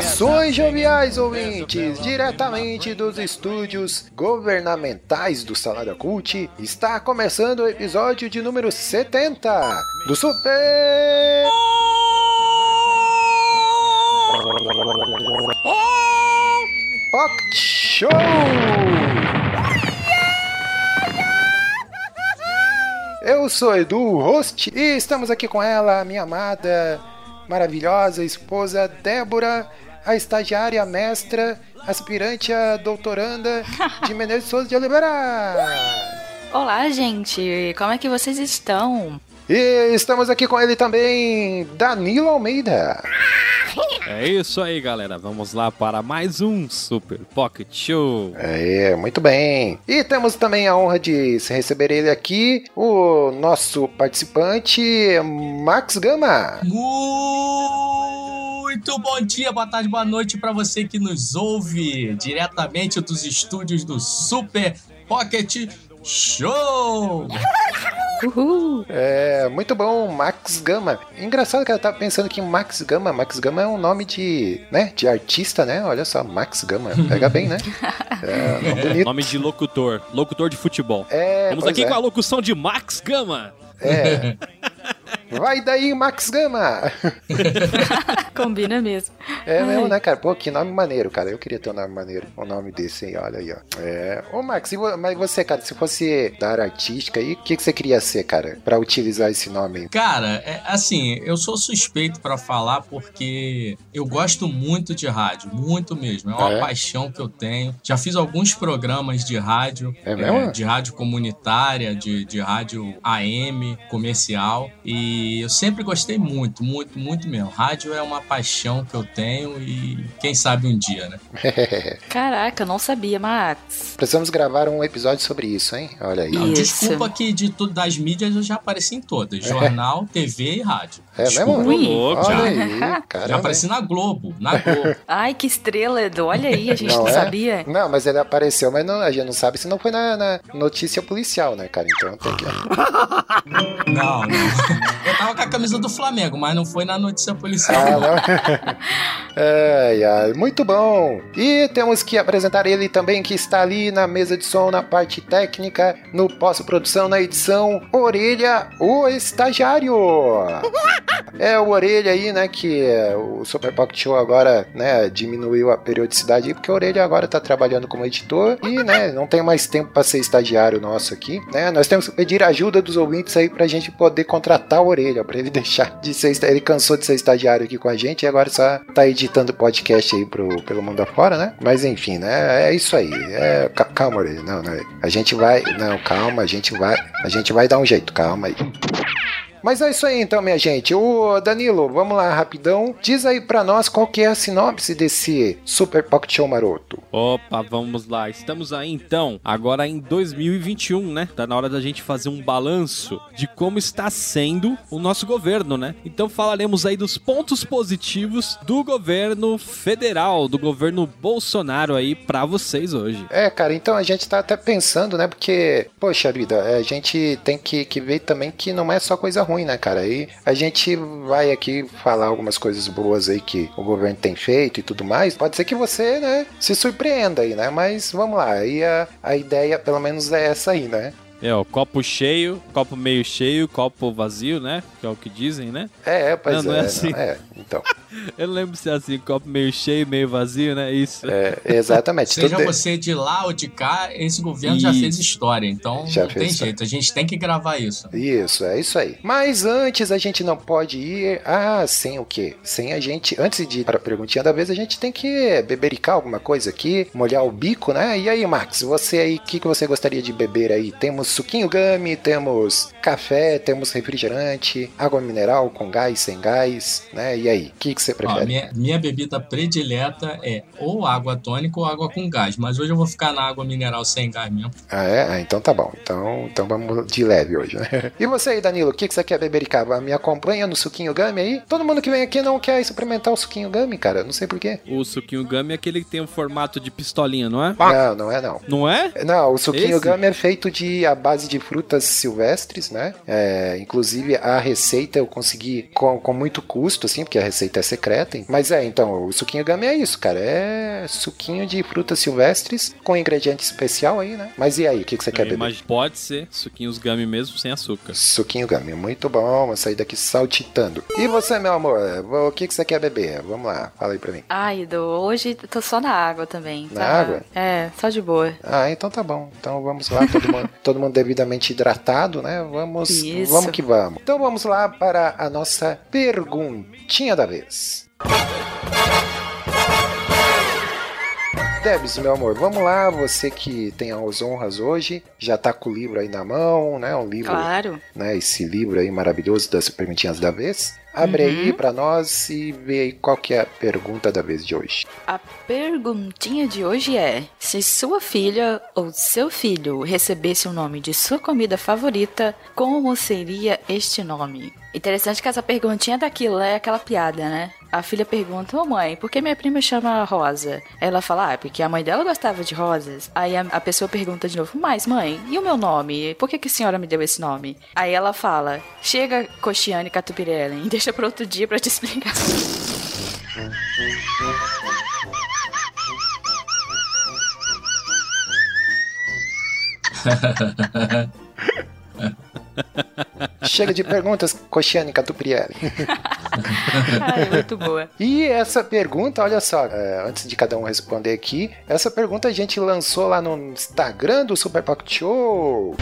Saudações joviais ouvintes, diretamente dos estúdios governamentais do Salada Cult, está começando o episódio de número 70 do Super Pocket Show! Eu sou Edu, host, e estamos aqui com ela, minha amada, maravilhosa esposa Débora, a estagiária mestra, aspirante a doutoranda de Menezes Souza de Oliveira. Olá, gente! Como é que vocês estão? E estamos aqui com ele também, Danilo Almeida. É isso aí, galera. Vamos lá para mais um Super Pocket Show. É, muito bem. E temos também a honra de receber ele aqui, o nosso participante, Max Gama. Muito bom dia, boa tarde, boa noite para você que nos ouve diretamente dos estúdios do Super Pocket Show! Uhul! É, muito bom, Max Gama. Engraçado que eu tava pensando que Max Gama, Max Gama é um nome de, né, de artista, né? Olha só, Max Gama. Pega bem, né? É, nome bonito. Nome de locutor, locutor de futebol. É, Vamos aqui é. com a locução de Max Gama. É. Vai daí, Max Gama! Combina mesmo. É mesmo, né, cara? Pô, que nome maneiro, cara. Eu queria ter um nome maneiro. Um nome desse aí, olha aí, ó. É. Ô, Max, e vo- mas você, cara, se fosse da área artística aí, o que, que você queria ser, cara? Pra utilizar esse nome aí? Cara, é, assim, eu sou suspeito para falar porque eu gosto muito de rádio, muito mesmo. É uma É? paixão que eu tenho. Já fiz alguns programas de rádio, É mesmo? de rádio comunitária, de, de rádio AM, comercial. E eu sempre gostei muito, muito, muito mesmo. Rádio é uma paixão que eu tenho e quem sabe um dia, né? Caraca, eu não sabia, Max. Precisamos gravar um episódio sobre isso, hein? Olha aí. Não, Isso. desculpa que de tudo das mídias eu já apareci em todas: jornal, TV e rádio. É Desculpa. mesmo? Ui. louco, Olha já. aí, Já apareci na Globo, na Globo. Ai, que estrela, Edu. Olha aí, a gente não, é? sabia. Não, mas ele apareceu, mas não, a gente não sabe se não foi na, na notícia policial, né, cara? Então tem que. Não, não. Eu tava com a camisa do Flamengo, mas não foi na notícia policial. Ah, não. não. ai, ai, muito bom. E temos que apresentar ele também, que está ali na mesa de som, na parte técnica, no pós-produção, na edição. Orelha, o estagiário. É o Orelha aí, né, que é, o Super Pocket Show agora, né, diminuiu a periodicidade aí, porque o Orelha agora tá trabalhando como editor e, né, não tem mais tempo para ser estagiário nosso aqui, né? Nós temos que pedir ajuda dos ouvintes aí pra gente poder contratar o Orelha, pra ele deixar de ser, ele cansou de ser estagiário aqui com a gente e agora só tá editando podcast aí pro, pelo mundo afora, né? Mas enfim, né, é isso aí. É, ca- calma, não, não, a gente vai, não, calma, a gente vai, a gente vai dar um jeito, calma aí. Mas é isso aí então, minha gente. O Danilo, vamos lá rapidão. Diz aí pra nós qual que é a sinopse desse Super Pocket Show maroto. Opa, vamos lá. Estamos aí então, agora em 2021, né? Tá na hora da gente fazer um balanço de como está sendo o nosso governo, né? Então falaremos aí dos pontos positivos do governo federal, do governo Bolsonaro aí pra vocês hoje. É, cara, então a gente tá até pensando, né? Porque, poxa vida, a gente tem que, que ver também que não é só coisa ruim, né, cara? E a gente vai aqui falar algumas coisas boas aí que o governo tem feito e tudo mais. Pode ser que você, né, se surpreenda aí, né? Mas vamos lá, aí a, a ideia pelo menos é essa aí, né? É, ó, copo cheio, copo meio cheio, copo vazio, né? Que é o que dizem, né? É, é, pois Não, não é. é assim. é, então. Eu não lembro se é assim, copo meio cheio, meio vazio, né? Isso. É, exatamente. Seja Tudo- você de lá ou de cá, esse governo já fez história. Então Já não fez tem história. jeito. A gente tem que gravar isso. Isso, é isso aí. Mas antes a gente não pode ir. Ah, sem o quê? Sem a gente. Antes de ir para a perguntinha da vez, a gente tem que bebericar alguma coisa aqui, molhar o bico, né? E aí, Max, você aí, o que, que você gostaria de beber aí? Temos suquinho gummy, temos café, temos refrigerante, água mineral com gás, sem gás, né? E aí, o que, que que você Ó, prefere? minha, minha bebida predileta é ou água tônica ou água com gás. Mas hoje eu vou ficar na água mineral sem gás mesmo. Ah, é? Ah, então tá bom. Então, então vamos de leve hoje, né? E você aí, Danilo, o que, que você quer bebericar? Me acompanha no suquinho gummy aí? Todo mundo que vem aqui não quer experimentar o suquinho gummy, cara. Não sei porquê. O suquinho gummy é aquele que tem um formato de pistolinha, não é? Não, não é não. Não é? Não, o suquinho Esse? gummy é feito de a base de frutas silvestres, né? É, inclusive a receita eu consegui com, com muito custo, assim, porque a receita é secreta. hein? Mas é, então, o suquinho gummy é isso, cara. É suquinho de frutas silvestres com ingrediente especial aí, né? Mas e aí, o que, que você quer beber? Mas pode ser suquinhos gummy mesmo sem açúcar. Suquinho gummy, muito bom. Vou sair daqui saltitando. E você, meu amor, o que, que você quer beber? Vamos lá, fala aí pra mim. Ai, do hoje tô só na água também. Na tá? água? É, só de boa. Ah, então tá bom. Então vamos lá, todo mundo, todo mundo devidamente hidratado, né? Vamos, Isso. vamos que vamos. Então vamos lá para a nossa perguntinha da vez. Debs, meu amor, vamos lá. Você que tem as honras hoje, já tá com o livro aí na mão, né? Um livro, Claro. né? Esse livro aí maravilhoso das perguntinhas da vez. Abre aí pra nós e vê aí qual que é a pergunta da vez de hoje. A perguntinha de hoje é: se sua filha ou seu filho recebesse o nome de sua comida favorita, como seria este nome? Interessante que essa perguntinha daquilo é aquela piada, né? A filha pergunta: Ô mãe, por que minha prima chama Rosa? Ela fala: Ah, porque a mãe dela gostava de rosas. Aí a, a pessoa pergunta de novo: Mas mãe, e o meu nome? Por que, que a senhora me deu esse nome? Aí ela fala: Chega, Cochiane Catupirellen, deixa pra outro dia pra te explicar. Chega de perguntas, Coxiane Catuprielli. Ai, muito boa. E essa pergunta, olha só, é, antes de cada um responder aqui, essa pergunta a gente lançou lá no Instagram do Super Pocket Show.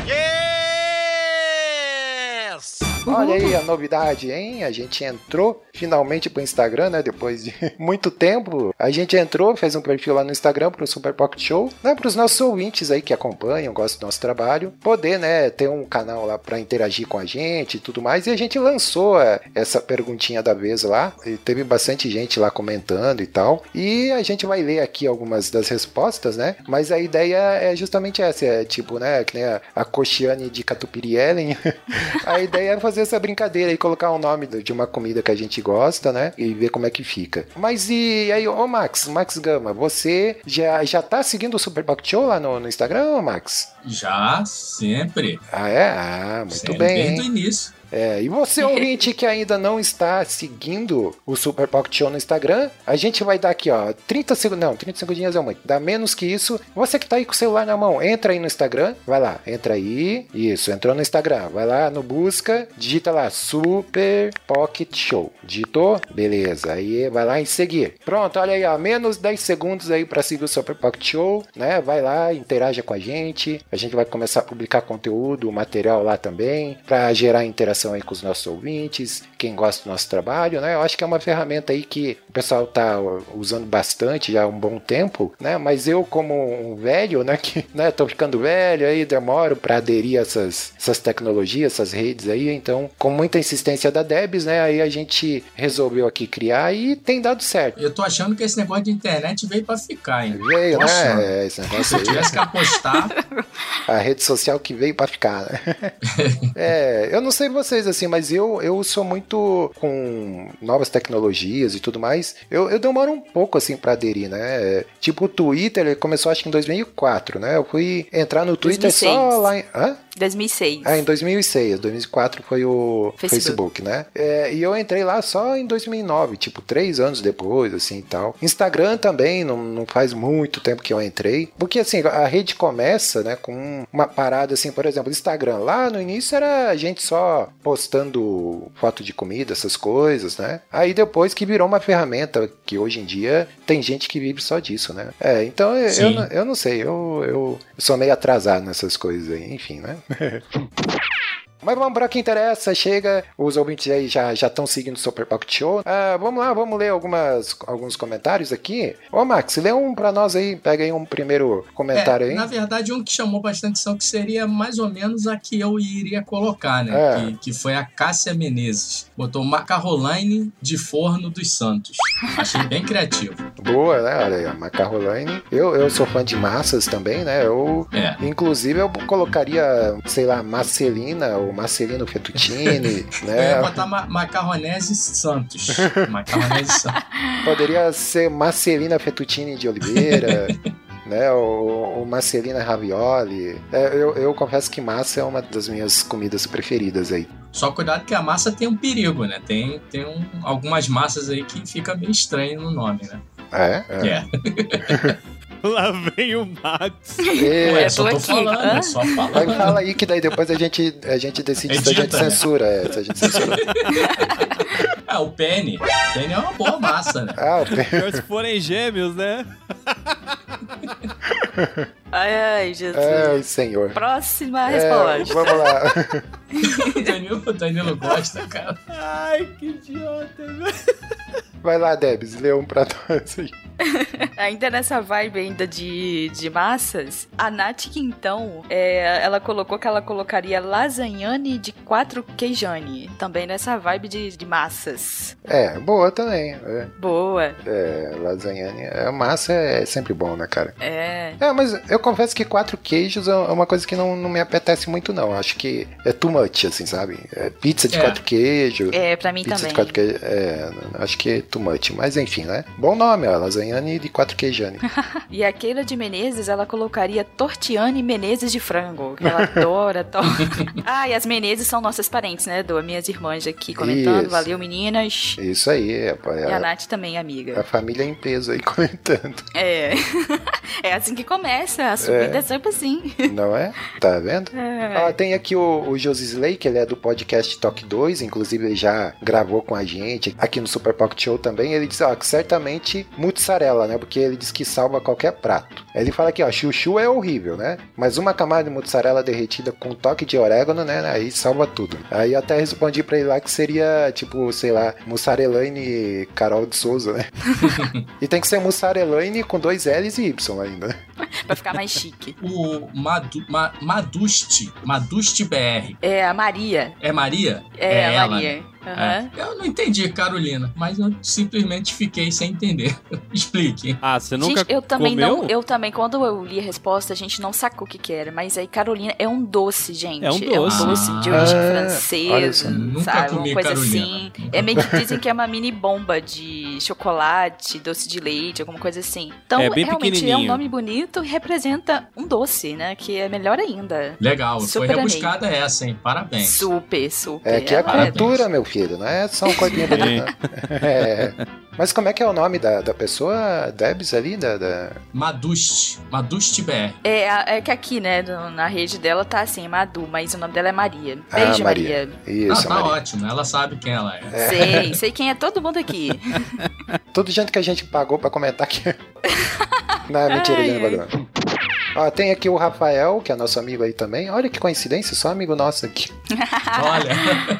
Olha aí a novidade, hein? A gente entrou finalmente pro Instagram, né? Depois de muito tempo. A gente entrou, fez um perfil lá no Instagram pro Super Pocket Show, né? Pros nossos ouvintes aí que acompanham, gostam do nosso trabalho, poder, né? Ter um canal lá pra interagir com a gente e tudo mais. E a gente lançou é, essa perguntinha da vez lá. E teve bastante gente lá comentando e tal. E a gente vai ler aqui algumas das respostas, né? Mas a ideia é justamente essa, é tipo, né? Que nem a, a Cochiane de Catupiri Ellen. a ideia é fazer essa brincadeira e colocar o nome de uma comida que a gente gosta, né? E ver como é que fica. Mas e aí, ô Max, Max Gama, você já, já tá seguindo o Super Pocket Show lá no, no Instagram, Max? Já, sempre. Ah, é? Ah, muito sempre, bem. Desde o início. É, e você, ouvinte, que ainda não está seguindo o Super Pocket Show no Instagram, a gente vai dar aqui, ó, 30 segundos. Não, 30 segundinhos é muito. Dá menos que isso. Você que tá aí com o celular na mão, entra aí no Instagram. Vai lá, entra aí. Isso, entrou no Instagram. Vai lá no busca, digita lá Super Pocket Show. Digitou? Beleza. Aí vai lá em seguir. Pronto, olha aí, ó, menos 10 segundos aí para seguir o Super Pocket Show, né? Vai lá, interaja com a gente. A gente vai começar a publicar conteúdo, material lá também, para gerar interação aí com os nossos ouvintes, quem gosta do nosso trabalho, né? Eu acho que é uma ferramenta aí que o pessoal tá usando bastante já há um bom tempo, né? Mas eu como um velho, né, que, né, tô ficando velho aí, demoro para aderir a essas, essas tecnologias, essas redes aí, então, com muita insistência da Debs, né, aí a gente resolveu aqui criar e tem dado certo. Eu tô achando que esse negócio de internet veio pra ficar, hein? Veio, achando. né? Esse negócio Se eu tivesse que apostar, A rede social que veio pra ficar, né? é, eu não sei vocês, assim, mas eu, eu sou muito com novas tecnologias e tudo mais. Eu, eu demoro um pouco, assim, pra aderir, né? Tipo, o Twitter ele começou, acho que em 2004, né? Eu fui entrar no Twitter 2006. só lá em... Hã? 2006. Ah, em 2006. 2004 foi o Facebook, Facebook. né? É, e eu entrei lá só em 2009, tipo, três anos depois, assim e tal. Instagram também, não, não faz muito tempo que eu entrei. Porque, assim, a rede começa, né, com uma parada, assim, por exemplo, Instagram. Lá no início era a gente só postando foto de comida, essas coisas, né? Aí depois que virou uma ferramenta que hoje em dia tem gente que vive só disso, né? É, então eu, eu, eu não sei, eu, eu sou meio atrasado nessas coisas aí, enfim, né? É. Mas vamos para o que interessa, chega. Os ouvintes aí já estão seguindo o Super Pocket Show. Ah, vamos lá, vamos ler algumas, alguns comentários aqui. Ô, Max, lê um para nós aí. Pega aí um primeiro comentário É, aí. na verdade, um que chamou bastante atenção, que seria mais ou menos a que eu iria colocar, né? É. Que, que foi a Cássia Menezes. Botou Macarroline de Forno dos Santos. Achei bem criativo. Boa, né? Olha aí, Macarolane. Eu, eu sou fã de massas também, né? Eu, É. inclusive, eu colocaria, sei lá, Marcelina Marcelino Fettuccine, Eu ia né? botar ma Macarronese Santos. Macarronese Santos. Poderia ser Marcelina Fettuccine de Oliveira. Né, ou, ou Marcelina Ravioli. É, eu, eu confesso que massa é uma das minhas comidas preferidas aí. Só cuidado que a massa tem um perigo, né? Tem, tem um- algumas massas aí que fica meio estranho no nome, né? É? é. É. Lá vem o Max. E- Ué, eu só tô tô aqui. falando, é só Vai falando. fala aí que daí depois a gente, a gente decide se a gente né? censura. É, se a gente censura. Ah, o penne. Penne é uma boa massa, né? Ah, o pe- Pior se forem gêmeos, né? Ai, ai, Jesus. Ai, senhor. Próxima É, resposta. vamos lá. O Danilo, o Danilo gosta, cara. Ai, que idiota. Vai lá, Debs, lê um pra nós aí. Ainda nessa vibe ainda de, de massas, a Nath Quintão, é, ela colocou que ela colocaria lasagnane de quatro queijane. Também nessa vibe de, de massas. É, boa também. É, Boa. é lasanha. É, massa é sempre bom, né, cara? É. É, mas eu confesso que quatro queijos é uma coisa que não, não me apetece muito, não. Acho que é too much, assim, sabe? É pizza de É. quatro queijos. É, pra mim Pizza também. de quatro queijos. É, acho que é too much. Mas enfim, né? Bom nome, ó. Lasanhane de quatro queijane. E a Keila de Menezes, ela colocaria Tortiane Menezes de frango. Que ela adora. To... ah, e as Menezes são nossas parentes, né, Edu? Minhas irmãs aqui comentando. Isso. Valeu, meninas. Isso aí, é, E a é Nath também, amiga. a família em peso aí comentando. É. é assim que começa. A subida é, É. sempre assim. Não é? Tá vendo? É. Ó, tem aqui o, o Josi Slay, que ele é do podcast Talk 2, inclusive ele já gravou com a gente aqui no Super Pocket Show também. Ele diz, ó, que certamente mussarela, né? Porque ele diz que salva qualquer prato. Ele fala aqui, ó, chuchu é horrível, né? Mas uma camada de mussarela derretida com um toque de orégano, né? Aí salva tudo. Aí eu até respondi pra ele lá que seria, tipo, sei lá, mussarelaine Carol de Souza, né? e tem que ser mussarelaine com dois L's e Y ainda, né? Pra ficar mais chique. O Madu, Ma, Maduste, Maduste BR. É a Maria. É Maria? É, a ela, Maria. Aham. É. Eu não entendi, Carolina, mas eu simplesmente fiquei sem entender. Explique. Ah, você nunca Gente, eu também comeu? não. Eu também, quando eu li a resposta, a gente não sacou o que, que era. Mas aí, Carolina é um doce, gente. É um doce. de origem Ah, olha francesa. só. Nunca sabe? comi Uma coisa Carolina. assim. É meio que dizem que é uma mini bomba de chocolate, doce de leite, alguma coisa assim. Então, É bem realmente é um nome bonito e representa um doce, né? Que é melhor ainda. Legal, foi Super amei. rebuscada essa, hein? Parabéns. Super, super. É que é Ela cultura, meu filho, não é só um bonito. não. É. Mas como é que é o nome da, da pessoa, Debs, ali? Da, da- Maduste, Maduste BR. É, é que aqui, né, na rede dela tá assim, Madu, mas o nome dela é Maria. Ah, Beijo, Maria. Maria. Isso, ah, tá Maria. ótimo, ela sabe quem ela é. Sei, sei quem é todo mundo aqui. Tudo gente que a gente pagou pra comentar aqui. não, mentira, Ai, ele não pagou. Ó, tem aqui o Rafael, que é nosso amigo aí também. Olha que coincidência, só amigo nosso aqui. Olha,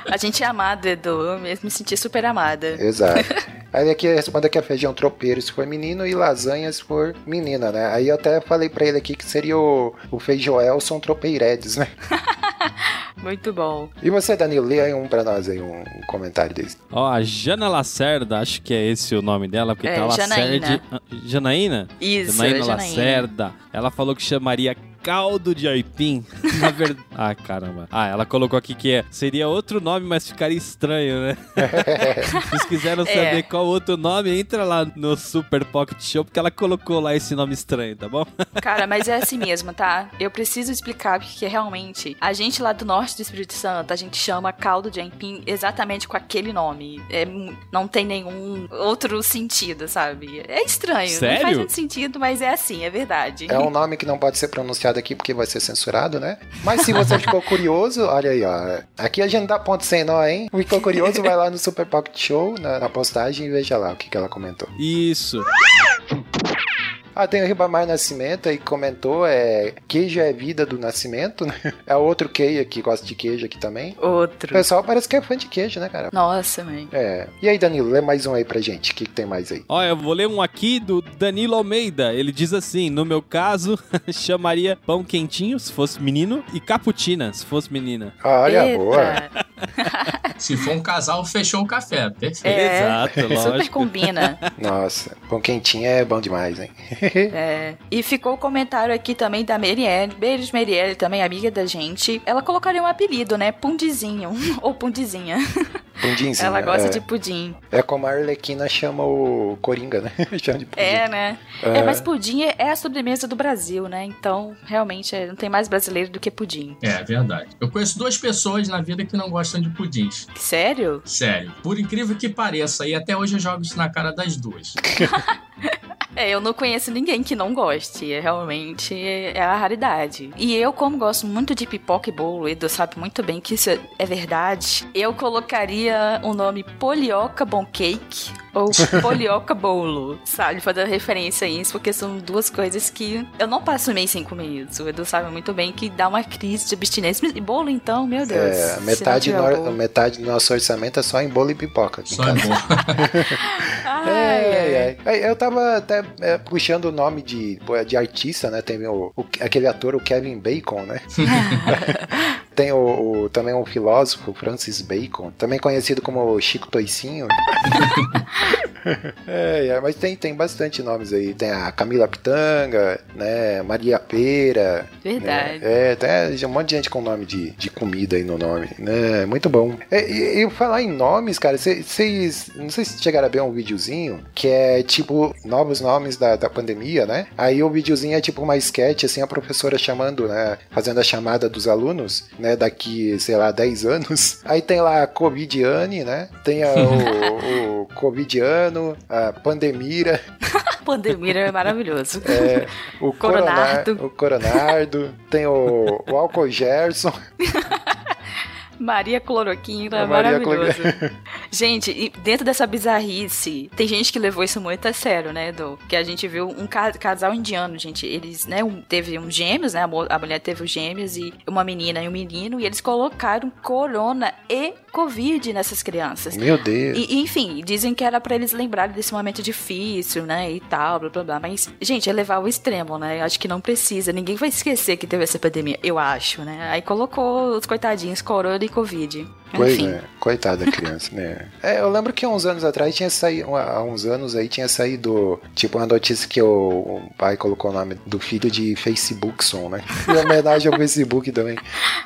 A gente é amada, Edu. Eu mesmo me senti super amada. Exato. Aí ele aqui responde que é feijão tropeiro se for menino e lasanha se for menina, né? Aí eu até falei pra ele aqui que seria o, o Feijoelson Tropeiredes, né? Muito bom. E você, Danilo, lê aí um pra nós aí, um, um comentário desse. Ó, a Jana Lacerda, acho que é esse o nome dela, porque É, tá Janaína. Lacerde. Janaína? Isso, Janaína Janaína. Lacerda. Ela falou que chamaria caldo de aipim. Na verdade. Ah, caramba. Ah, ela colocou aqui que é, seria outro nome, mas ficaria estranho, né? Se vocês quiseram É. saber qual outro nome, entra lá no Super Pocket Show, porque ela colocou lá esse nome estranho, tá bom? Cara, mas é assim mesmo, tá? Eu preciso explicar porque realmente a gente lá do norte do Espírito Santo, a gente chama caldo de aipim exatamente com aquele nome. É, não tem nenhum outro sentido, sabe? É estranho. Não Sério? faz muito sentido, mas é assim, é verdade. É um nome que não pode ser pronunciado aqui porque vai ser censurado, né? Mas se você ficou curioso, olha aí, ó. Aqui a gente dá ponto sem nó, hein? Ficou curioso, vai lá no Super Pocket Show, na, na postagem, e veja lá o que, que ela comentou. Isso. Ah, tem o Ribamar Nascimento aí que comentou, é queijo é vida do nascimento, né? É outro queijo que gosta de queijo aqui também. O Outro. pessoal parece que é fã de queijo, né, cara? Nossa, mãe. É. E aí, Danilo, lê mais um aí pra gente. O que, que tem mais aí? Olha, eu vou ler um aqui do Danilo Almeida. Ele diz assim: no meu caso, chamaria pão quentinho se fosse menino e caputina se fosse menina. Olha, Eita. boa. Se for um casal, fechou o café. Perfeito. É, Exato, Super lógico. combina. Nossa, pão quentinho é bom demais, hein? É. E ficou o comentário aqui também da Marielle. Beijos, Marielle, também amiga da gente. Ela colocaria um apelido, né? Pundizinho. Ou pundizinha. Pundinzinho. Ela gosta é. de pudim. É como a Arlequina chama o Coringa, né? chama de pudim. É, né? É. É, mas pudim é a sobremesa do Brasil, né? Então, realmente, é, não tem mais brasileiro do que pudim. É, verdade. Eu conheço duas pessoas na vida que não gostam de pudins. Sério? Sério. Por incrível que pareça, e até hoje eu jogo isso na cara das duas. É, eu não conheço ninguém que não goste. É, realmente é a raridade. E eu, como gosto muito de pipoca e bolo, Edu sabe muito bem que isso é- é verdade. Eu colocaria o nome Polioca Bom Cake ou Polioca Bolo, sabe? Fazendo referência a isso, porque são duas coisas que eu não passo mês sem comer isso. O Edu sabe muito bem que dá uma crise de abstinência. E bolo, então, meu Deus. É, se não metade, no- bolo. metade do nosso orçamento é só em bolo e pipoca. Aqui em Só é bom. Ai, É, ai. é, é. Eu tava até é, puxando o nome de, de artista, né? Tem o, o- aquele ator, o Kevin Bacon, né? Tem o, o- também um filósofo, Francis Bacon, também conhecido como Chico Toicinho. é, é, mas tem, tem bastante nomes aí. Tem a Camila Pitanga, né? Maria Pera. Verdade. né? É, tem um monte de gente com nome de, de comida aí no nome, né? Muito bom. É, E, e falar em nomes, cara, vocês. Não sei se chegaram a ver um videozinho que é tipo novos nomes da, da pandemia, né? Aí o videozinho é tipo uma sketch, assim, a professora chamando, né? Fazendo a chamada dos alunos, né? Daqui, sei lá, 10 anos. Aí tem lá a Covidiane, né? Tem a- o, o Covidiano, a Pandemira, Pandemia é maravilhoso. é, o Coronardo. Coronar- o Coronardo, tem o, o Álcool Gerson. Maria Cloroquina, Maria maravilhoso. Gente, dentro dessa bizarrice, tem gente que levou isso muito a sério, né, Edu? Que a gente viu um ca- casal indiano, gente. Eles, né, um- teve um gêmeos, né? A, mulher teve os gêmeos e uma menina e um menino, e eles colocaram corona e Covid nessas crianças. Meu Deus. E, enfim, dizem que era pra eles lembrarem desse momento difícil, né, e tal, blá blá blá. Mas, gente, é levar ao extremo, né? Eu acho que não precisa. Ninguém vai esquecer que teve essa epidemia, eu acho, né? Aí colocou os coitadinhos, corona e covid. É, coitada da criança, né? É, eu lembro que há uns anos atrás tinha saído, há uns anos aí tinha saído, tipo, uma notícia que o, o pai colocou o nome do filho de Facebookson, né? Em homenagem ao Facebook também.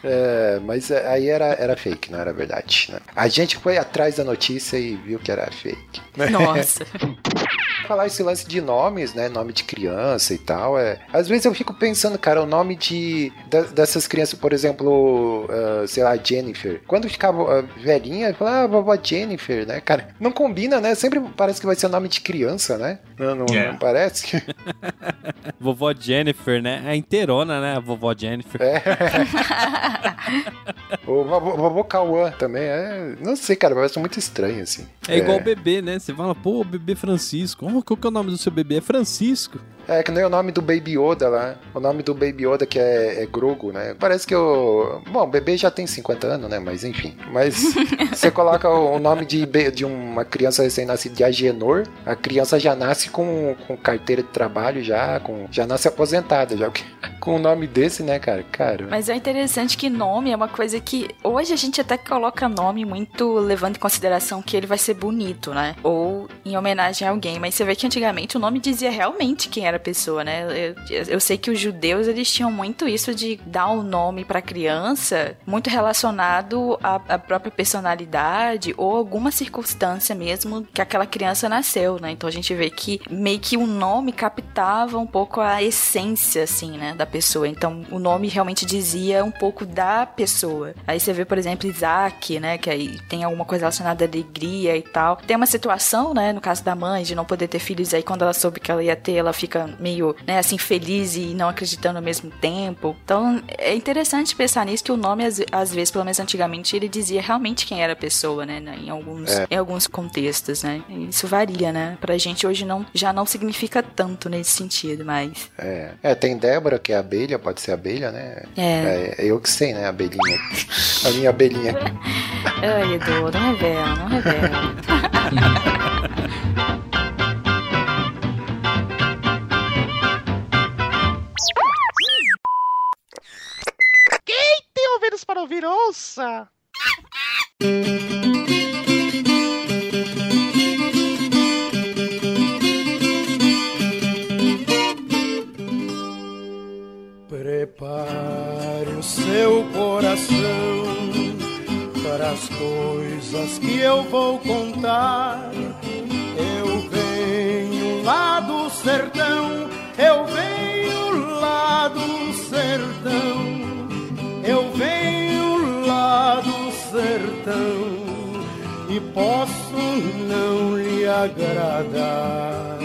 É, mas é, aí era, era fake, não era verdade, né? A gente foi atrás da notícia e viu que era fake. Nossa. falar esse lance de nomes, né? Nome de criança e tal. É... Às vezes eu fico pensando, cara, o nome de da- dessas crianças, por exemplo, ah, sei lá, Jennifer. Quando ficava ah, velhinha, eu falava, ah, vovó Jennifer, né, cara? Não combina, né? Sempre parece que vai ser nome de criança, né? Não, não, É. não parece? Vovó Jennifer, né? É inteirona, né? A vovó Jennifer. É. o vovô, vovô Cauã também. É... Não sei, cara, parece muito estranho, assim. É igual o bebê, né? Você fala, pô, bebê Francisco. Oh, qual que é o nome do seu bebê? É Francisco. É que nem o nome do Baby Yoda lá. O nome do Baby Yoda que é, é Grogu, né? Parece que o. Bom, o bebê já tem 50 anos, né? Mas enfim. Mas você coloca o nome de, de uma criança recém-nascida de Agenor, a criança já nasce com, com carteira de trabalho, já, com, já nasce aposentada, já. Com o nome desse, né, cara? Cara. Mas é interessante que nome é uma coisa que hoje a gente até coloca nome muito levando em consideração que ele vai ser bonito, né? Ou em homenagem a alguém. Mas você vê que antigamente o nome dizia realmente quem era a pessoa, né? Eu, eu sei que os judeus eles tinham muito isso de dar um nome pra criança muito relacionado à, à própria personalidade ou alguma circunstância mesmo que aquela criança nasceu, né? Então a gente vê que meio que o nome captava um pouco a essência, assim, né? Da pessoa. Então, o nome realmente dizia um pouco da pessoa. Aí você vê, por exemplo, Isaac, né? Que aí tem alguma coisa relacionada à alegria e tal. Tem uma situação, né? No caso da mãe, de não poder ter filhos. Aí, quando ela soube que ela ia ter, ela fica meio, né? Assim, feliz e não acreditando ao mesmo tempo. Então, é interessante pensar nisso, que o nome, às, às vezes, pelo menos antigamente, ele dizia realmente quem era a pessoa, né? Em alguns, É. em alguns contextos, né? Isso varia, né? Pra gente hoje não, já não significa tanto nesse sentido, mas... É. É, tem Débora, que é abelha, pode ser abelha, né? É. É, eu que sei, né? Abelhinha. A minha abelhinha. Ai, Edu, não revela, não revela. Tem ouvidos para ouvir, ouça! Eu vou contar. Eu venho lá do sertão, eu venho lá do sertão, eu venho lá do sertão e posso não lhe agradar.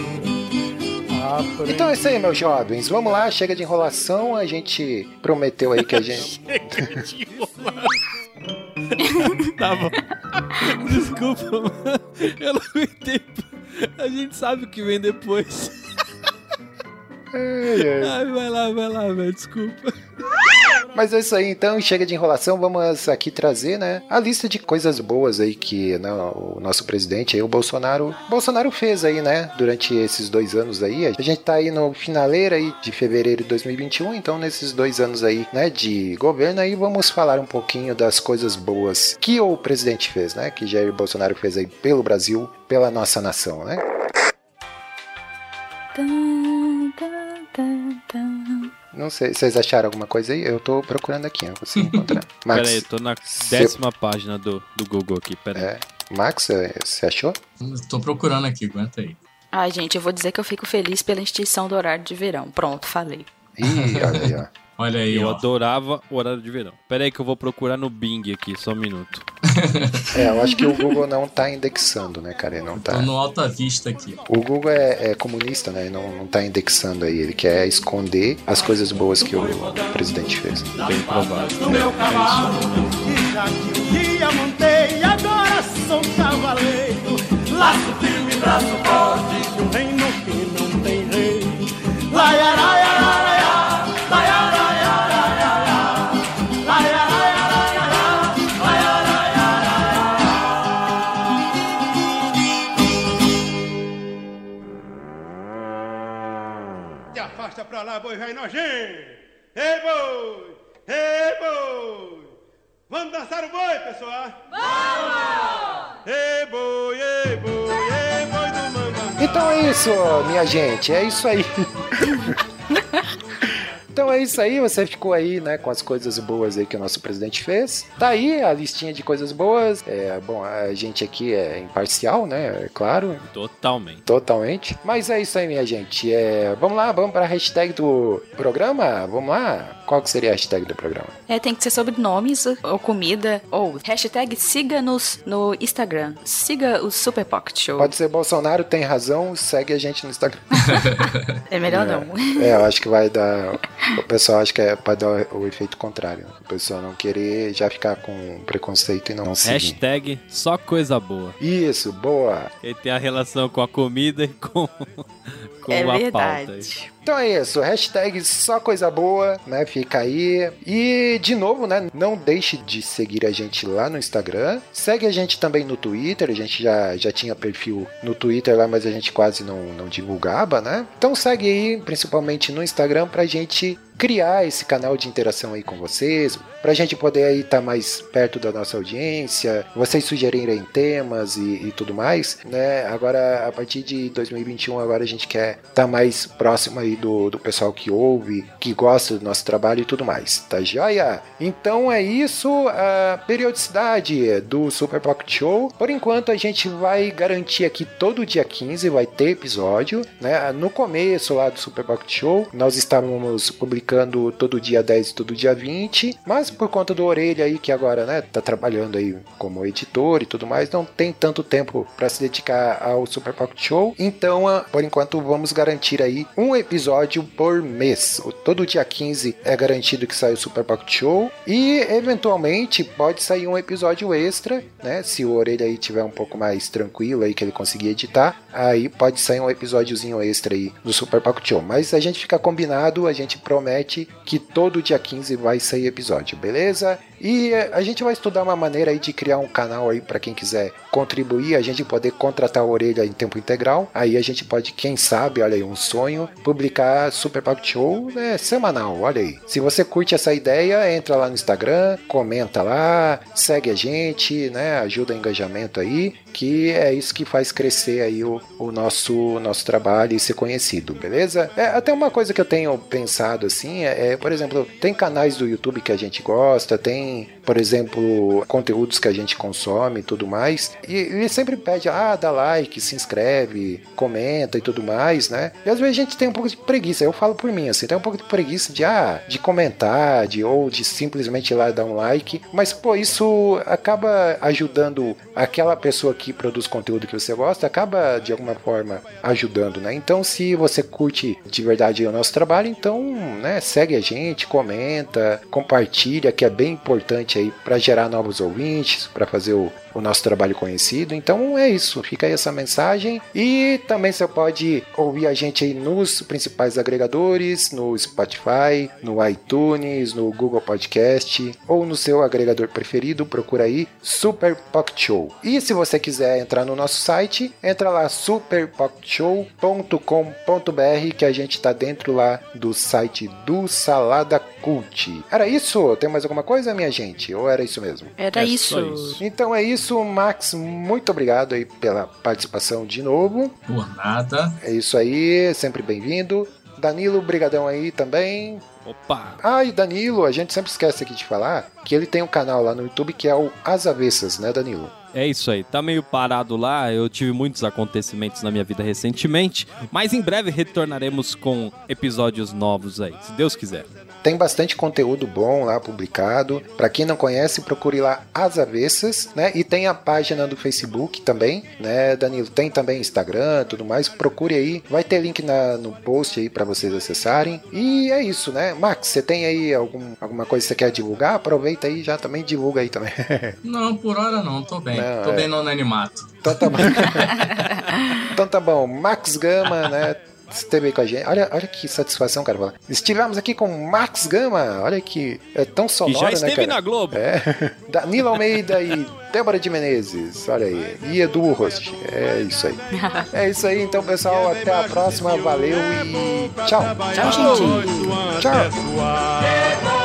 Então é isso aí, meus jovens. Vamos lá, chega de enrolação. A gente prometeu aí que a gente. Tá bom. Desculpa, mano. Eu não aguentei. A gente sabe o que vem depois. Ai, vai lá, vai lá, velho. Desculpa. Mas é isso aí, então, chega de enrolação, vamos aqui trazer, né, a lista de coisas boas aí que né, o nosso presidente aí, o Bolsonaro, Bolsonaro fez aí, né, durante esses dois anos aí. A gente tá aí no finaleiro aí de fevereiro de 2021, então nesses dois anos aí, né, de governo aí, vamos falar um pouquinho das coisas boas que o presidente fez, né, que Jair Bolsonaro fez aí pelo Brasil, pela nossa nação, né. Não sei, vocês acharam alguma coisa aí? Eu tô procurando aqui, não consigo encontrar. Max, Pera aí, eu tô na décima página do, do Google aqui. Pera aí. é, Max, é, você achou? Tô procurando aqui, aguenta aí. Ai, gente, eu vou dizer que eu fico feliz pela instituição do horário de verão. Pronto, falei. Ih, olha aí, ó. Olha aí, Eu ó. adorava o horário de verão. Pera aí que eu vou procurar no Bing aqui, só um minuto. É, eu acho que o Google não tá indexando, né, cara? Ele não tá. Tô no Alta Vista aqui. O Google é, é comunista, né? E não, não tá indexando aí. Ele quer esconder as coisas boas que o presidente fez. Bem provável. no meu cavalo E já que um dia montei, agora sou cavaleiro Laço firme, braço forte, pra lá, boi velho nojento! Ei, boi! Ei, boi! Vamos dançar o boi, pessoal? Vamos! Ei, boi, ei, boi, ei, boi do mamãe! Então é isso, minha gente. É isso aí. Então é isso aí, você ficou aí, né, com as coisas boas aí que o nosso presidente fez. Tá aí a listinha de coisas boas. É, bom, a gente aqui é imparcial, né, é claro, Totalmente. totalmente. Mas é isso aí, minha gente. É, vamos lá, vamos para a hashtag do programa? Vamos lá? Qual que seria a hashtag do programa? É, tem que ser sobre nomes ou comida. Ou hashtag siga-nos no Instagram. Siga o Super Pocket Show. Pode ser Bolsonaro tem razão, segue a gente no Instagram. É melhor não. É, eu acho que vai dar. O pessoal acha que é pra dar o efeito contrário. O pessoal não querer já ficar com preconceito e não seguir. Hashtag só coisa boa. Isso, boa. Ele tem a relação com a comida e com, com É a pauta. aí. verdade. Então é isso, hashtag só coisa boa, né? Fica aí. E de novo, né? Não deixe de seguir a gente lá no Instagram. Segue a gente também no Twitter. A gente já, já tinha perfil no Twitter lá, mas a gente quase não, não divulgava, né? Então segue aí, principalmente no Instagram, pra gente criar esse canal de interação aí com vocês, pra gente poder aí estar mais perto da nossa audiência, vocês sugerirem temas e, e tudo mais, né? Agora, a partir de 2021, agora a gente quer estar mais próximo aí do, do pessoal que ouve, que gosta do nosso trabalho e tudo mais, tá joia? Então é isso, a periodicidade do Super Pocket Show. Por enquanto a gente vai garantir aqui todo dia 15 vai ter episódio, né? No começo lá do Super Pocket Show, nós estávamos publicando publicando todo dia 10 e todo dia 20, mas por conta do Orelha aí, que agora, né, tá trabalhando aí como editor e tudo mais, não tem tanto tempo para se dedicar ao Super Pocket Show. Então, ah, por enquanto, vamos garantir aí um episódio por mês. Todo dia 15 é garantido que sai o Super Pocket Show e eventualmente pode sair um episódio extra, né? Se o Orelha aí tiver um pouco mais tranquilo aí que ele conseguir editar, aí pode sair um episódiozinho extra aí do Super Pocket Show. Mas a gente fica combinado, a gente promete que todo dia 15 vai sair episódio, beleza? E eh, a gente vai estudar uma maneira aí de criar um canal aí para quem quiser contribuir, a gente poder contratar a orelha em tempo integral. Aí a gente pode, quem sabe, olha aí, um sonho, publicar Super Pocket Show né, semanal, olha aí. Se você curte essa ideia, entra lá no Instagram, comenta lá, segue a gente, né? Ajuda o engajamento aí, que é isso que faz crescer aí o, o nosso, nosso trabalho e ser conhecido, beleza? É, até uma coisa que eu tenho pensado assim, é, é, por exemplo, tem canais do YouTube que a gente gosta, tem, por exemplo, conteúdos que a gente consome e tudo mais, e ele sempre pede, ah, dá like, se inscreve, comenta e tudo mais, né? E às vezes a gente tem um pouco de preguiça, eu falo por mim, assim, tem um pouco de preguiça de, ah, de comentar, de, ou de simplesmente ir lá dar um like, mas, pô, isso acaba ajudando aquela pessoa que produz conteúdo que você gosta, acaba de alguma forma ajudando, né? Então, se você curte de verdade o nosso trabalho, então, né, segue a gente, comenta, compartilha, que é bem importante aí para gerar novos ouvintes, para fazer o, o nosso trabalho conhecido. Então é isso, fica aí essa mensagem. E também você pode ouvir a gente aí nos principais agregadores, no Spotify, no iTunes, no Google Podcast ou no seu agregador preferido, procura aí Super Pocket Show. E se você quiser entrar no nosso site, entra lá superpocketshow.com.br que a gente está dentro lá do site do Salada Cult. Era isso? Tem mais alguma coisa, minha gente? Ou era isso mesmo? Era É isso. isso. Então é isso, Max. Muito obrigado aí pela participação de novo. Por nada. É isso aí, sempre bem-vindo. Danilo, brigadão aí também. Opa! Ah, e Danilo, a gente sempre esquece aqui de falar que ele tem um canal lá no YouTube que é o As Avessas, né, Danilo? É isso aí, tá meio parado lá. Eu tive muitos acontecimentos na minha vida recentemente, mas em breve retornaremos com episódios novos aí, se Deus quiser. Tem bastante conteúdo bom lá publicado. Pra quem não conhece, procure lá As Avessas, né? E tem a página do Facebook também, né, Danilo? Tem também Instagram, tudo mais. Procure aí, vai ter link na- no post aí pra vocês acessarem. E é isso, né? Max, você tem aí algum, alguma coisa que você quer divulgar? Aproveita aí, já também divulga aí também. Não, por hora não, tô bem. Não, tô é. bem no anonimato. Então tá bom. então tá bom. Max Gama, né? Esteve aí com a gente. Olha, olha que satisfação, cara. Estivemos aqui com Max Gama. Olha que é tão Que sonoro, já né, esteve cara? na Globo. É. Danilo Almeida e Débora de Menezes. Olha aí. E Edu Rost. É isso aí. É isso aí, então, pessoal. Até a próxima. Valeu e tchau. Tchau, gente. Tchau. Tchau.